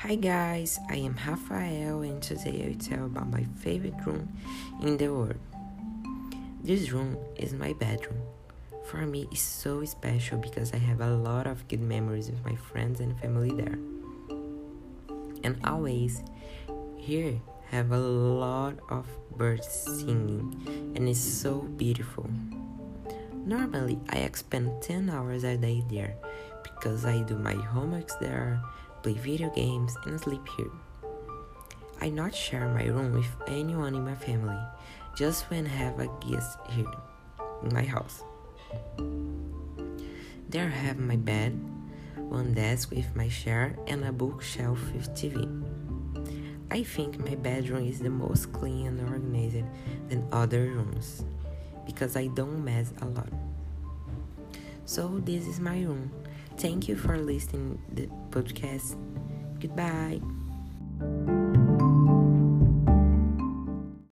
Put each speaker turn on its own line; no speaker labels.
Hi guys, I am Rafael and today I will tell about my favorite room in the world. This room is my bedroom. For me, it's so special because I have a lot of good memories with my friends and family there. And always here have a lot of birds singing and it's so beautiful. Normally, I spend 10 hours a day there because I do my homeworks there, play video games, and sleep here. I not share my room with anyone in my family, just when I have a guest here in my house. There I have my bed, one desk with my chair, and a bookshelf with TV. I think my bedroom is the most clean and organized than other rooms because I don't mess a lot. So this is my room. Thank you for listening the podcast. Goodbye.